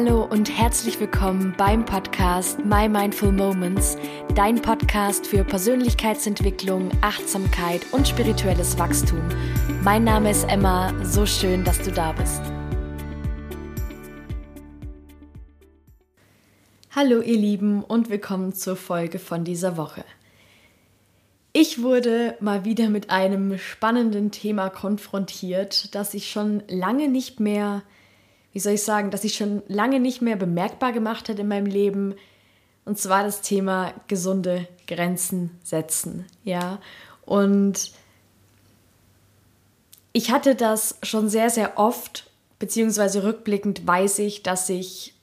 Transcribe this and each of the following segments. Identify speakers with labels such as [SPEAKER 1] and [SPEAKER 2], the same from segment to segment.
[SPEAKER 1] Hallo und herzlich willkommen beim Podcast My Mindful Moments, dein Podcast für Persönlichkeitsentwicklung, Achtsamkeit und spirituelles Wachstum. Mein Name ist Emma, so schön, dass du da bist. Hallo ihr Lieben und willkommen zur Folge von dieser Woche. Ich wurde mal wieder mit einem spannenden Thema konfrontiert, das ich schon lange nicht mehr wie soll ich sagen, dass ich schon lange nicht mehr bemerkbar gemacht hat in meinem Leben. Und zwar das Thema gesunde Grenzen setzen. Ja, und ich hatte das schon sehr, sehr oft, beziehungsweise rückblickend weiß ich, dass ich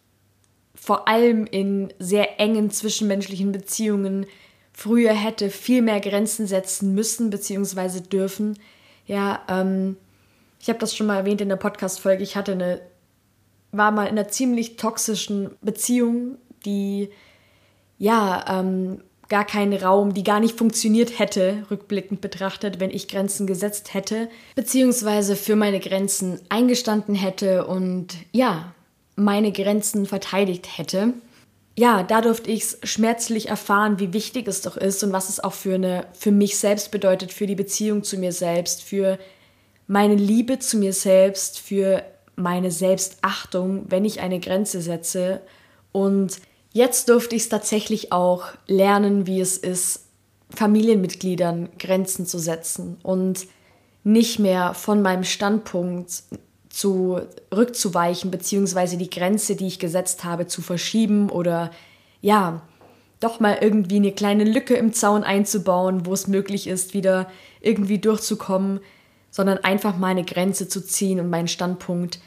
[SPEAKER 1] vor allem in sehr engen zwischenmenschlichen Beziehungen früher hätte viel mehr Grenzen setzen müssen, beziehungsweise dürfen. Ja, ähm, ich habe das schon mal erwähnt in der Podcast-Folge. Ich hatte eine war mal in einer ziemlich toxischen Beziehung, die ja ähm, gar keinen Raum, die gar nicht funktioniert hätte, rückblickend betrachtet, wenn ich Grenzen gesetzt hätte, beziehungsweise für meine Grenzen eingestanden hätte und ja, meine Grenzen verteidigt hätte. Ja, da durfte ich schmerzlich erfahren, wie wichtig es doch ist und was es auch für eine für mich selbst bedeutet, für die Beziehung zu mir selbst, für meine Liebe zu mir selbst, für meine Selbstachtung, wenn ich eine Grenze setze. Und jetzt durfte ich es tatsächlich auch lernen, wie es ist, Familienmitgliedern Grenzen zu setzen und nicht mehr von meinem Standpunkt zurückzuweichen, beziehungsweise die Grenze, die ich gesetzt habe, zu verschieben oder ja, doch mal irgendwie eine kleine Lücke im Zaun einzubauen, wo es möglich ist, wieder irgendwie durchzukommen, sondern einfach meine Grenze zu ziehen und meinen Standpunkt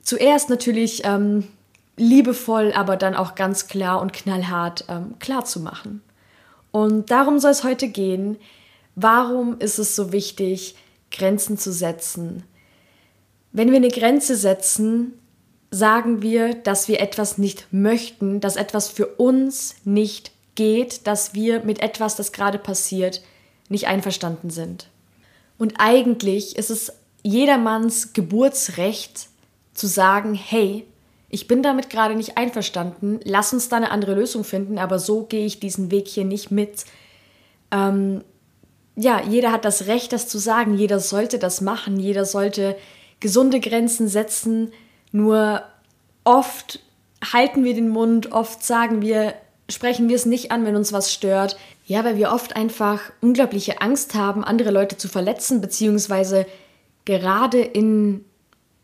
[SPEAKER 1] zuerst natürlich ähm, liebevoll, aber dann auch ganz klar und knallhart ähm, klar zu machen. Und darum soll es heute gehen. Warum ist es so wichtig, Grenzen zu setzen? Wenn wir eine Grenze setzen, sagen wir, dass wir etwas nicht möchten, dass etwas für uns nicht geht, dass wir mit etwas, das gerade passiert, nicht einverstanden sind. Und eigentlich ist es jedermanns Geburtsrecht, zu sagen, hey, ich bin damit gerade nicht einverstanden, lass uns da eine andere Lösung finden, aber so gehe ich diesen Weg hier nicht mit. Ähm, ja, jeder hat das Recht, das zu sagen, jeder sollte das machen, jeder sollte gesunde Grenzen setzen, nur oft halten wir den Mund, oft sagen wir, sprechen wir es nicht an, wenn uns was stört. Ja, weil wir oft einfach unglaubliche Angst haben, andere Leute zu verletzen, beziehungsweise gerade in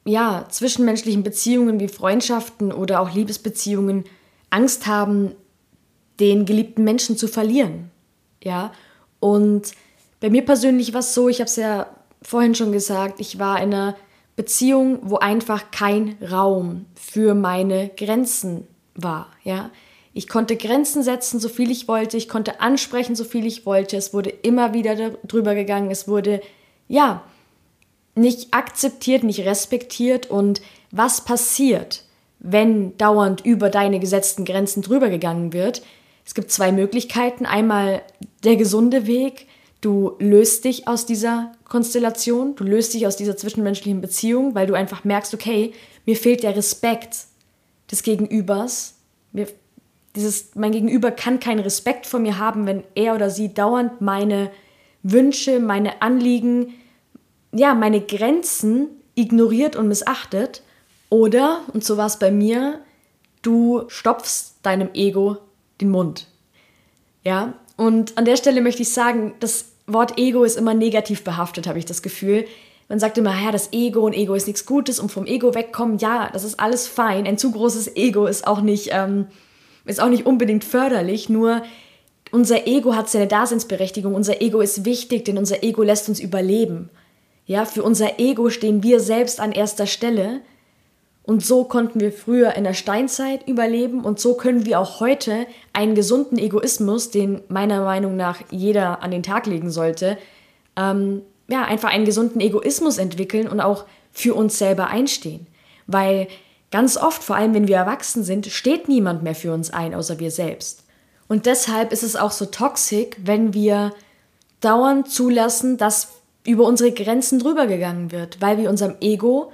[SPEAKER 1] ja, zwischenmenschlichen Beziehungen wie Freundschaften oder auch Liebesbeziehungen Angst haben, den geliebten Menschen zu verlieren. Ja, und bei mir persönlich war es so, ich habe es ja vorhin schon gesagt, ich war in einer Beziehung, wo einfach kein Raum für meine Grenzen war. Ja, ich konnte Grenzen setzen, so viel ich wollte, ich konnte ansprechen, so viel ich wollte. Es wurde immer wieder drüber gegangen, es wurde ja nicht akzeptiert, nicht respektiert und was passiert, wenn dauernd über deine gesetzten Grenzen drüber gegangen wird. Es gibt zwei Möglichkeiten. Einmal der gesunde Weg. Du löst dich aus dieser Konstellation, du löst dich aus dieser zwischenmenschlichen Beziehung, weil du einfach merkst, okay, mir fehlt der Respekt des Gegenübers. Mir, dieses, mein Gegenüber kann keinen Respekt vor mir haben, wenn er oder sie dauernd meine Wünsche, meine Anliegen, ja, meine Grenzen ignoriert und missachtet. Oder, und so war es bei mir, du stopfst deinem Ego den Mund. Ja, und an der Stelle möchte ich sagen, das Wort Ego ist immer negativ behaftet, habe ich das Gefühl. Man sagt immer, ja, das Ego und Ego ist nichts Gutes und vom Ego wegkommen, ja, das ist alles fein. Ein zu großes Ego ist auch nicht, ähm, ist auch nicht unbedingt förderlich, nur unser Ego hat seine Daseinsberechtigung, unser Ego ist wichtig, denn unser Ego lässt uns überleben. Ja, für unser Ego stehen wir selbst an erster Stelle. Und so konnten wir früher in der Steinzeit überleben und so können wir auch heute einen gesunden Egoismus, den meiner Meinung nach jeder an den Tag legen sollte, ähm, ja, einfach einen gesunden Egoismus entwickeln und auch für uns selber einstehen. Weil ganz oft, vor allem wenn wir erwachsen sind, steht niemand mehr für uns ein, außer wir selbst. Und deshalb ist es auch so toxisch, wenn wir dauernd zulassen, dass über unsere Grenzen drüber gegangen wird, weil wir unserem Ego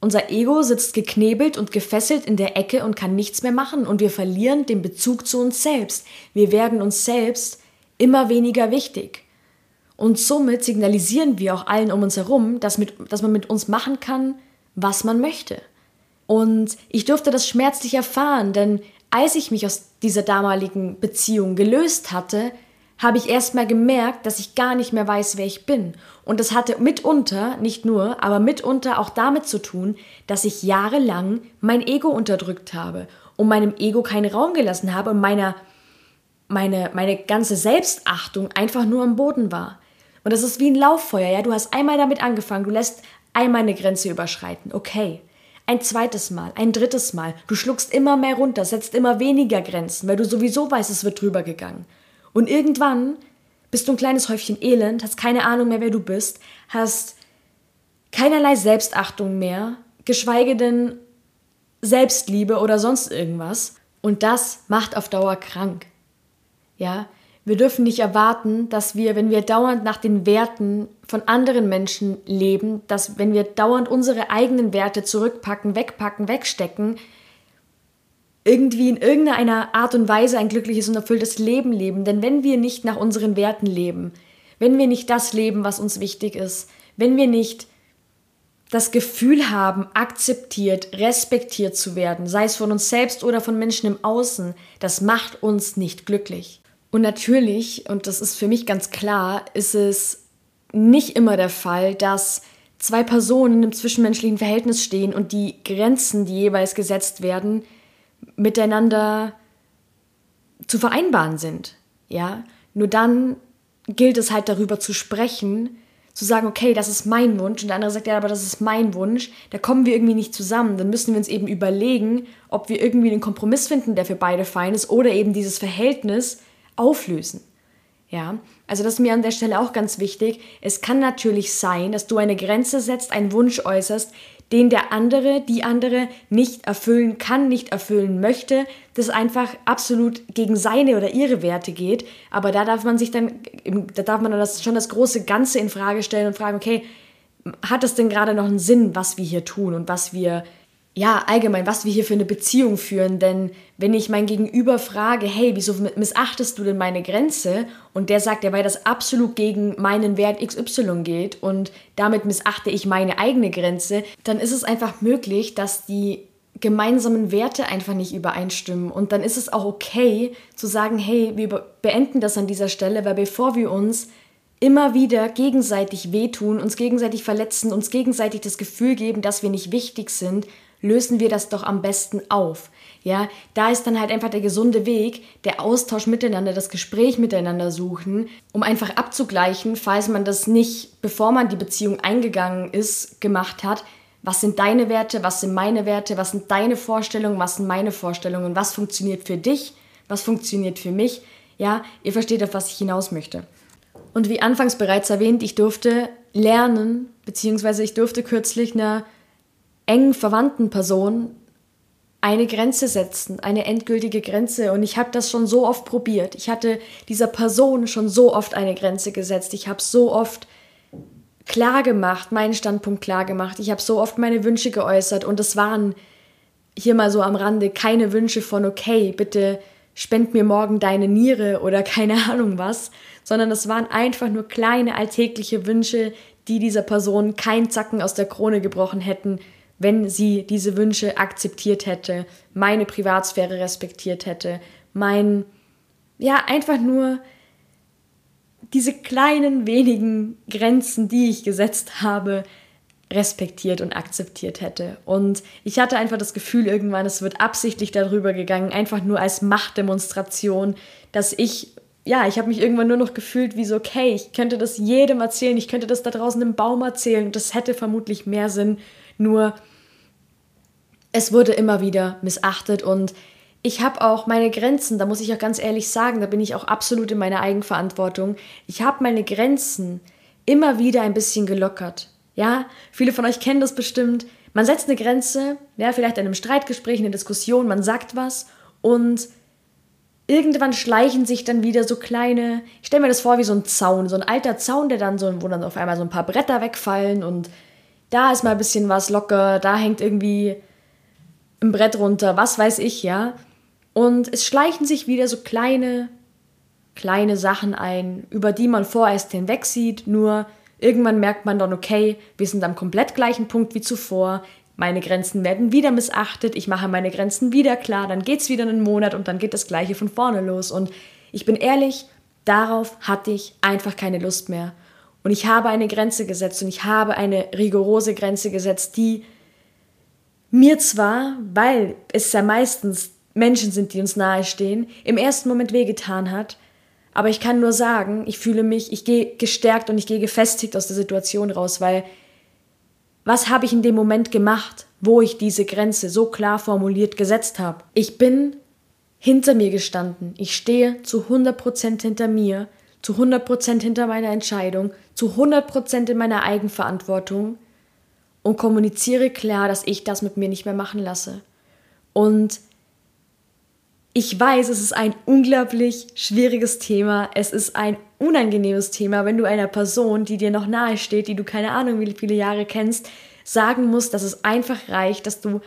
[SPEAKER 1] Unser Ego sitzt geknebelt und gefesselt in der Ecke und kann nichts mehr machen und wir verlieren den Bezug zu uns selbst. Wir werden uns selbst immer weniger wichtig. Und somit signalisieren wir auch allen um uns herum, dass, mit, dass man mit uns machen kann, was man möchte. Und ich durfte das schmerzlich erfahren, denn als ich mich aus dieser damaligen Beziehung gelöst hatte, habe ich erst mal gemerkt, dass ich gar nicht mehr weiß, wer ich bin. Und das hatte mitunter, nicht nur, aber mitunter auch damit zu tun, dass ich jahrelang mein Ego unterdrückt habe und meinem Ego keinen Raum gelassen habe und meiner, meine, meine ganze Selbstachtung einfach nur am Boden war. Und das ist wie ein Lauffeuer, ja. Du hast einmal damit angefangen, du lässt einmal eine Grenze überschreiten, okay. Ein zweites Mal, ein drittes Mal. Du schluckst immer mehr runter, setzt immer weniger Grenzen, weil du sowieso weißt, es wird drüber gegangen. Und irgendwann bist du ein kleines Häufchen Elend, hast keine Ahnung mehr, wer du bist, hast keinerlei Selbstachtung mehr, geschweige denn Selbstliebe oder sonst irgendwas. Und das macht auf Dauer krank. Ja, wir dürfen nicht erwarten, dass wir, wenn wir dauernd nach den Werten von anderen Menschen leben, dass wenn wir dauernd unsere eigenen Werte zurückpacken, wegpacken, wegstecken, irgendwie in irgendeiner Art und Weise ein glückliches und erfülltes Leben leben. Denn wenn wir nicht nach unseren Werten leben, wenn wir nicht das leben, was uns wichtig ist, wenn wir nicht das Gefühl haben, akzeptiert, respektiert zu werden, sei es von uns selbst oder von Menschen im Außen, das macht uns nicht glücklich. Und natürlich, und das ist für mich ganz klar, ist es nicht immer der Fall, dass zwei Personen in einem zwischenmenschlichen Verhältnis stehen und die Grenzen, die jeweils gesetzt werden, miteinander zu vereinbaren sind. Ja, nur dann gilt es halt darüber zu sprechen, zu sagen, okay, das ist mein Wunsch und der andere sagt, ja, aber das ist mein Wunsch, da kommen wir irgendwie nicht zusammen. Dann müssen wir uns eben überlegen, ob wir irgendwie einen Kompromiss finden, der für beide fein ist oder eben dieses Verhältnis auflösen. Ja, also das ist mir an der Stelle auch ganz wichtig. Es kann natürlich sein, dass du eine Grenze setzt, einen Wunsch äußerst, den der andere, die andere nicht erfüllen kann, nicht erfüllen möchte, das einfach absolut gegen seine oder ihre Werte geht. Aber da darf man sich dann, da darf man dann das, schon das große Ganze in Frage stellen und fragen, okay, hat es denn gerade noch einen Sinn, was wir hier tun und was wir ja, allgemein, was wir hier für eine Beziehung führen. Denn wenn ich mein Gegenüber frage, hey, wieso missachtest du denn meine Grenze? Und der sagt ja, weil das absolut gegen meinen Wert XY geht und damit missachte ich meine eigene Grenze, dann ist es einfach möglich, dass die gemeinsamen Werte einfach nicht übereinstimmen. Und dann ist es auch okay zu sagen, hey, wir beenden das an dieser Stelle, weil bevor wir uns immer wieder gegenseitig wehtun, uns gegenseitig verletzen, uns gegenseitig das Gefühl geben, dass wir nicht wichtig sind, lösen wir das doch am besten auf. Ja, da ist dann halt einfach der gesunde Weg, der Austausch miteinander, das Gespräch miteinander suchen, um einfach abzugleichen, falls man das nicht, bevor man die Beziehung eingegangen ist, gemacht hat. Was sind deine Werte? Was sind meine Werte? Was sind deine Vorstellungen? Was sind meine Vorstellungen? Was funktioniert für dich? Was funktioniert für mich? Ja, ihr versteht, auf was ich hinaus möchte. Und wie anfangs bereits erwähnt, ich durfte lernen, beziehungsweise ich durfte kürzlich einer engen verwandten Person eine Grenze setzen, eine endgültige Grenze. Und ich habe das schon so oft probiert. Ich hatte dieser Person schon so oft eine Grenze gesetzt. Ich habe so oft klar gemacht, meinen Standpunkt klar gemacht. Ich habe so oft meine Wünsche geäußert. Und es waren hier mal so am Rande keine Wünsche von, okay, bitte spend mir morgen deine Niere oder keine Ahnung was, sondern es waren einfach nur kleine alltägliche Wünsche, die dieser Person kein Zacken aus der Krone gebrochen hätten, wenn sie diese Wünsche akzeptiert hätte, meine Privatsphäre respektiert hätte, mein, ja, einfach nur diese kleinen wenigen Grenzen, die ich gesetzt habe, respektiert und akzeptiert hätte. Und ich hatte einfach das Gefühl irgendwann, es wird absichtlich darüber gegangen, einfach nur als Machtdemonstration, dass ich, ja, ich habe mich irgendwann nur noch gefühlt wie so, okay, ich könnte das jedem erzählen, ich könnte das da draußen im Baum erzählen und das hätte vermutlich mehr Sinn, nur es wurde immer wieder missachtet und ich habe auch meine Grenzen, da muss ich auch ganz ehrlich sagen, da bin ich auch absolut in meiner Eigenverantwortung. Ich habe meine Grenzen immer wieder ein bisschen gelockert. Ja, viele von euch kennen das bestimmt. Man setzt eine Grenze, ja, vielleicht in einem Streitgespräch, in einer Diskussion, man sagt was und irgendwann schleichen sich dann wieder so kleine, ich stelle mir das vor wie so ein Zaun, so ein alter Zaun, der dann so, wo dann auf einmal so ein paar Bretter wegfallen und da ist mal ein bisschen was locker, da hängt irgendwie ein Brett runter, was weiß ich, ja. Und es schleichen sich wieder so kleine, kleine Sachen ein, über die man vorerst hinwegsieht, nur irgendwann merkt man dann, okay, wir sind am komplett gleichen Punkt wie zuvor, meine Grenzen werden wieder missachtet, ich mache meine Grenzen wieder klar, dann geht's wieder einen Monat und dann geht das Gleiche von vorne los. Und ich bin ehrlich, darauf hatte ich einfach keine Lust mehr. Und ich habe eine Grenze gesetzt und ich habe eine rigorose Grenze gesetzt, die mir zwar, weil es ja meistens Menschen sind, die uns nahestehen, im ersten Moment wehgetan hat, aber ich kann nur sagen, ich fühle mich, ich gehe gestärkt und ich gehe gefestigt aus der Situation raus, weil was habe ich in dem Moment gemacht, wo ich diese Grenze so klar formuliert gesetzt habe? Ich bin hinter mir gestanden. Ich stehe zu 100% hinter mir, zu 100% hinter meiner Entscheidung, zu 100% in meiner Eigenverantwortung und kommuniziere klar, dass ich das mit mir nicht mehr machen lasse. Und ich weiß, es ist ein unglaublich schwieriges Thema. Es ist ein unangenehmes Thema, wenn du einer Person, die dir noch nahe steht, die du keine Ahnung wie viele Jahre kennst, sagen musst, dass es einfach reicht, dass du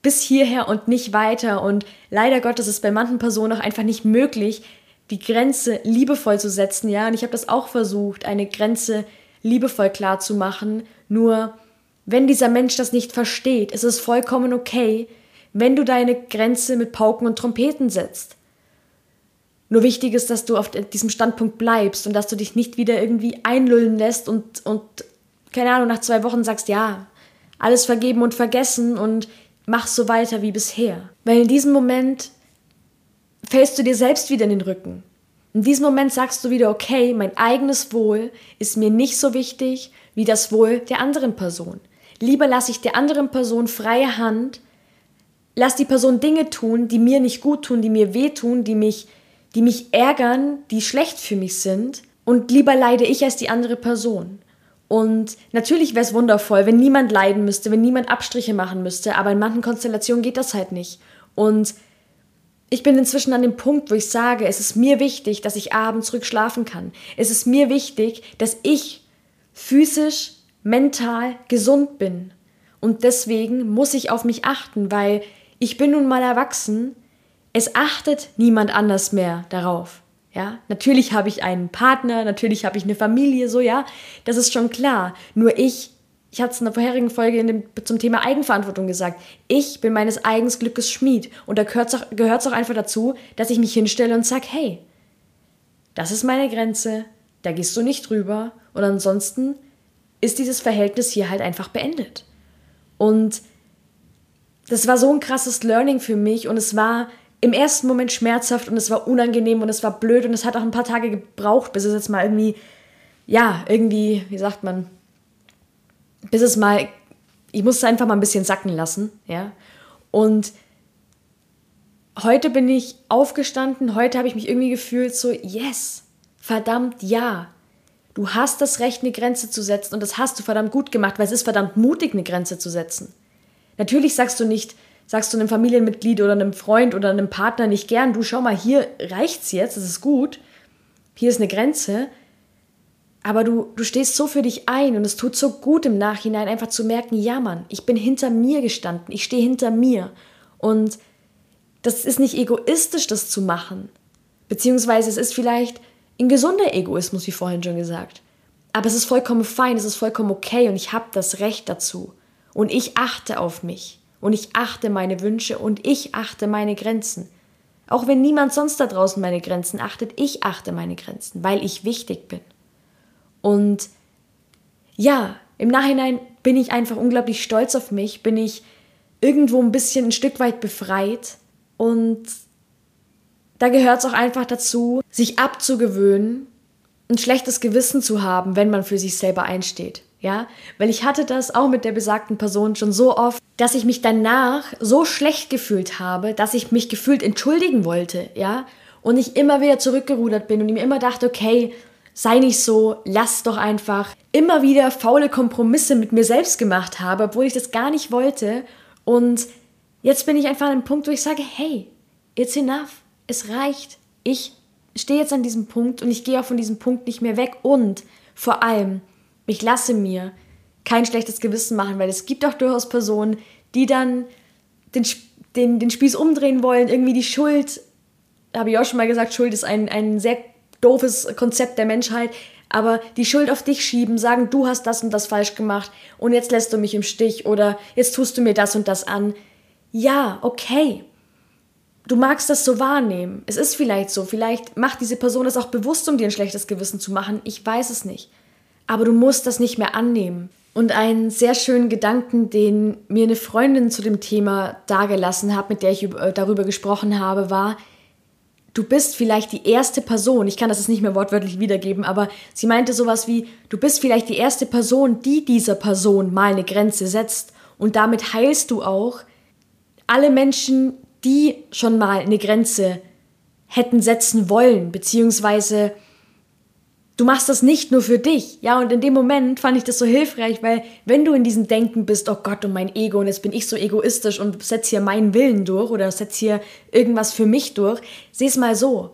[SPEAKER 1] bis hierher und nicht weiter. Und leider Gottes ist bei manchen Personen auch einfach nicht möglich, die Grenze liebevoll zu setzen. Ja, und ich habe das auch versucht, eine Grenze liebevoll klar zu machen. Nur wenn dieser Mensch das nicht versteht, ist es vollkommen okay, wenn du deine Grenze mit Pauken und Trompeten setzt. Nur wichtig ist, dass du auf diesem Standpunkt bleibst und dass du dich nicht wieder irgendwie einlullen lässt und, und keine Ahnung, nach zwei Wochen sagst, ja, alles vergeben und vergessen und mach so weiter wie bisher. Weil in diesem Moment fällst du dir selbst wieder in den Rücken. In diesem Moment sagst du wieder, okay, mein eigenes Wohl ist mir nicht so wichtig wie das Wohl der anderen Person. Lieber lasse ich der anderen Person freie Hand, lass die Person Dinge tun, die mir nicht gut tun, die mir wehtun, die mich, die mich ärgern, die schlecht für mich sind, und lieber leide ich als die andere Person. Und natürlich wäre es wundervoll, wenn niemand leiden müsste, wenn niemand Abstriche machen müsste, aber in manchen Konstellationen geht das halt nicht. Und ich bin inzwischen an dem Punkt, wo ich sage, es ist mir wichtig, dass ich abends ruhig schlafen kann. Es ist mir wichtig, dass ich physisch, mental gesund bin. Und deswegen muss ich auf mich achten, weil ich bin nun mal erwachsen. Es achtet niemand anders mehr darauf. Ja, natürlich habe ich einen Partner, natürlich habe ich eine Familie, so ja, das ist schon klar. Nur ich, ich hatte es in der vorherigen Folge dem, zum Thema Eigenverantwortung gesagt, ich bin meines eigenen Glückes Schmied. Und da gehört es auch, auch einfach dazu, dass ich mich hinstelle und sage, hey, das ist meine Grenze, da gehst du nicht drüber. Und ansonsten ist dieses Verhältnis hier halt einfach beendet. Und das war so ein krasses Learning für mich. Und es war im ersten Moment schmerzhaft und es war unangenehm und es war blöd. Und es hat auch ein paar Tage gebraucht, bis es jetzt mal irgendwie, ja, irgendwie, wie sagt man, bis es mal, ich musste einfach mal ein bisschen sacken lassen, ja. Und heute bin ich aufgestanden, heute habe ich mich irgendwie gefühlt so, yes, verdammt ja. Du hast das Recht, eine Grenze zu setzen und das hast du verdammt gut gemacht, weil es ist verdammt mutig, eine Grenze zu setzen. Natürlich sagst du nicht, sagst du einem Familienmitglied oder einem Freund oder einem Partner nicht gern, du schau mal, hier reicht's jetzt, das ist gut, hier ist eine Grenze, aber du, du stehst so für dich ein und es tut so gut im Nachhinein einfach zu merken, ja Mann, ich bin hinter mir gestanden, ich stehe hinter mir. Und das ist nicht egoistisch, das zu machen, beziehungsweise es ist vielleicht ein gesunder Egoismus, wie vorhin schon gesagt, aber es ist vollkommen fein, es ist vollkommen okay und ich habe das Recht dazu. Und ich achte auf mich. Und ich achte meine Wünsche und ich achte meine Grenzen. Auch wenn niemand sonst da draußen meine Grenzen achtet, ich achte meine Grenzen, weil ich wichtig bin. Und ja, im Nachhinein bin ich einfach unglaublich stolz auf mich, bin ich irgendwo ein bisschen ein Stück weit befreit. Und da gehört es auch einfach dazu, sich abzugewöhnen, ein schlechtes Gewissen zu haben, wenn man für sich selber einsteht ja, weil ich hatte das auch mit der besagten Person schon so oft, dass ich mich danach so schlecht gefühlt habe, dass ich mich gefühlt entschuldigen wollte, ja, und ich immer wieder zurückgerudert bin und mir immer dachte, okay, sei nicht so, lass doch einfach, immer wieder faule Kompromisse mit mir selbst gemacht habe, obwohl ich das gar nicht wollte. Und jetzt bin ich einfach an einem Punkt, wo ich sage, hey, it's enough, es reicht, ich stehe jetzt an diesem Punkt und ich gehe auch von diesem Punkt nicht mehr weg. Und vor allem ich lasse mir kein schlechtes Gewissen machen, weil es gibt auch durchaus Personen, die dann den, den, den Spieß umdrehen wollen, irgendwie die Schuld, habe ich auch schon mal gesagt, Schuld ist ein, ein sehr doofes Konzept der Menschheit, aber die Schuld auf dich schieben, sagen, du hast das und das falsch gemacht und jetzt lässt du mich im Stich oder jetzt tust du mir das und das an. Ja, okay. Du magst das so wahrnehmen. Es ist vielleicht so. Vielleicht macht diese Person es auch bewusst, um dir ein schlechtes Gewissen zu machen. Ich weiß es nicht. Aber du musst das nicht mehr annehmen. Und einen sehr schönen Gedanken, den mir eine Freundin zu dem Thema dargelassen hat, mit der ich äh, darüber gesprochen habe, war, du bist vielleicht die erste Person, ich kann das jetzt nicht mehr wortwörtlich wiedergeben, aber sie meinte sowas wie, du bist vielleicht die erste Person, die dieser Person mal eine Grenze setzt. Und damit heilst du auch alle Menschen, die schon mal eine Grenze hätten setzen wollen, beziehungsweise du machst das nicht nur für dich. Ja, und in dem Moment fand ich das so hilfreich, weil wenn du in diesem Denken bist, oh Gott, und mein Ego, und jetzt bin ich so egoistisch und setz hier meinen Willen durch oder setz hier irgendwas für mich durch, seh es mal so.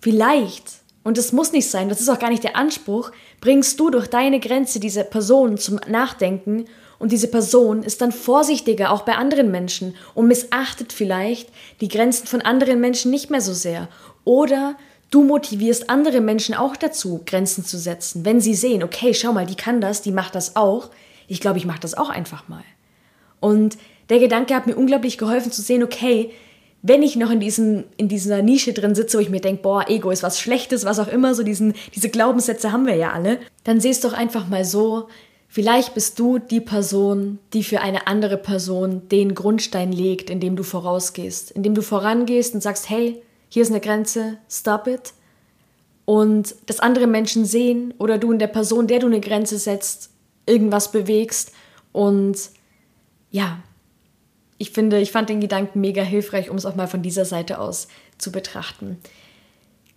[SPEAKER 1] Vielleicht, und es muss nicht sein, das ist auch gar nicht der Anspruch, bringst du durch deine Grenze diese Person zum Nachdenken und diese Person ist dann vorsichtiger auch bei anderen Menschen und missachtet vielleicht die Grenzen von anderen Menschen nicht mehr so sehr. Oder Du motivierst andere Menschen auch dazu, Grenzen zu setzen, wenn sie sehen, okay, schau mal, die kann das, die macht das auch. Ich glaube, ich mache das auch einfach mal. Und der Gedanke hat mir unglaublich geholfen zu sehen, okay, wenn ich noch in, diesem, in dieser Nische drin sitze, wo ich mir denke, boah, Ego ist was Schlechtes, was auch immer, so diesen, diese Glaubenssätze haben wir ja alle, dann seh doch einfach mal so, vielleicht bist du die Person, die für eine andere Person den Grundstein legt, indem du vorausgehst, indem du vorangehst und sagst, hey, hier ist eine Grenze, stop it. Und dass andere Menschen sehen oder du in der Person, der du eine Grenze setzt, irgendwas bewegst. Und ja, ich finde, ich fand den Gedanken mega hilfreich, um es auch mal von dieser Seite aus zu betrachten.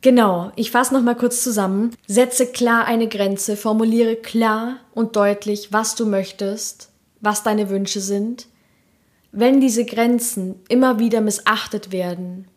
[SPEAKER 1] Genau, ich fasse nochmal kurz zusammen. Setze klar eine Grenze, formuliere klar und deutlich, was du möchtest, was deine Wünsche sind. Wenn diese Grenzen immer wieder missachtet werden,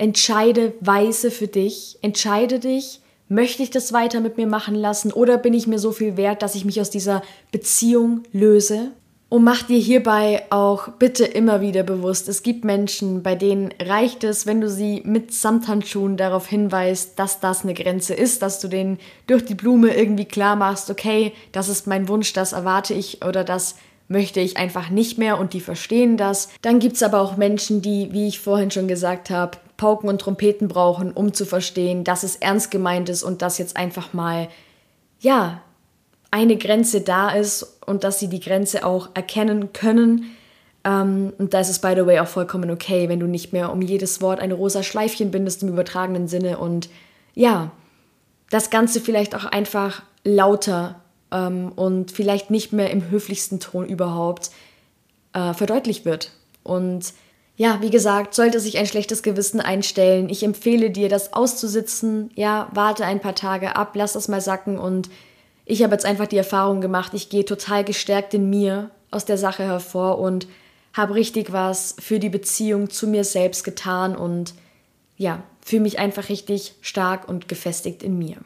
[SPEAKER 1] entscheide weise für dich, entscheide dich, möchte ich das weiter mit mir machen lassen oder bin ich mir so viel wert, dass ich mich aus dieser Beziehung löse? Und mach dir hierbei auch bitte immer wieder bewusst, es gibt Menschen, bei denen reicht es, wenn du sie mit Samthandschuhen darauf hinweist, dass das eine Grenze ist, dass du denen durch die Blume irgendwie klar machst, okay, das ist mein Wunsch, das erwarte ich oder das möchte ich einfach nicht mehr und die verstehen das. Dann gibt es aber auch Menschen, die, wie ich vorhin schon gesagt habe, Pauken und Trompeten brauchen, um zu verstehen, dass es ernst gemeint ist und dass jetzt einfach mal, ja, eine Grenze da ist und dass sie die Grenze auch erkennen können. Ähm, und da ist es, by the way, auch vollkommen okay, wenn du nicht mehr um jedes Wort eine rosa Schleifchen bindest im übertragenen Sinne und ja, das Ganze vielleicht auch einfach lauter ähm, und vielleicht nicht mehr im höflichsten Ton überhaupt äh, verdeutlicht wird. Und ja, wie gesagt, sollte sich ein schlechtes Gewissen einstellen, ich empfehle dir, das auszusitzen. Ja, warte ein paar Tage ab, lass das mal sacken und ich habe jetzt einfach die Erfahrung gemacht, ich gehe total gestärkt in mir aus der Sache hervor und habe richtig was für die Beziehung zu mir selbst getan und ja, fühle mich einfach richtig stark und gefestigt in mir.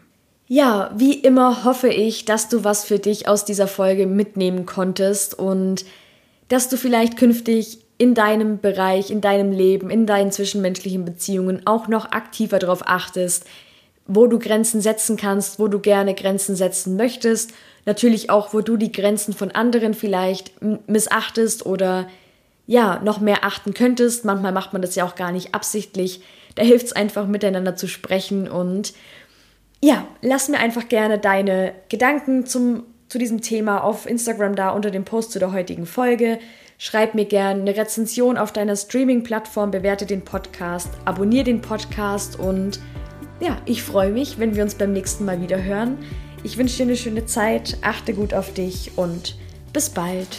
[SPEAKER 1] Ja, wie immer hoffe ich, dass du was für dich aus dieser Folge mitnehmen konntest und dass du vielleicht künftig in deinem Bereich, in deinem Leben, in deinen zwischenmenschlichen Beziehungen auch noch aktiver darauf achtest, wo du Grenzen setzen kannst, wo du gerne Grenzen setzen möchtest, natürlich auch, wo du die Grenzen von anderen vielleicht missachtest oder ja, noch mehr achten könntest. Manchmal macht man das ja auch gar nicht absichtlich. Da hilft es einfach, miteinander zu sprechen und ja, lass mir einfach gerne deine Gedanken zum, zu diesem Thema auf Instagram da unter dem Post zu der heutigen Folge. Schreib mir gerne eine Rezension auf deiner Streaming-Plattform, bewerte den Podcast, abonniere den Podcast und ja, ich freue mich, wenn wir uns beim nächsten Mal wieder hören. Ich wünsche dir eine schöne Zeit, achte gut auf dich und bis bald.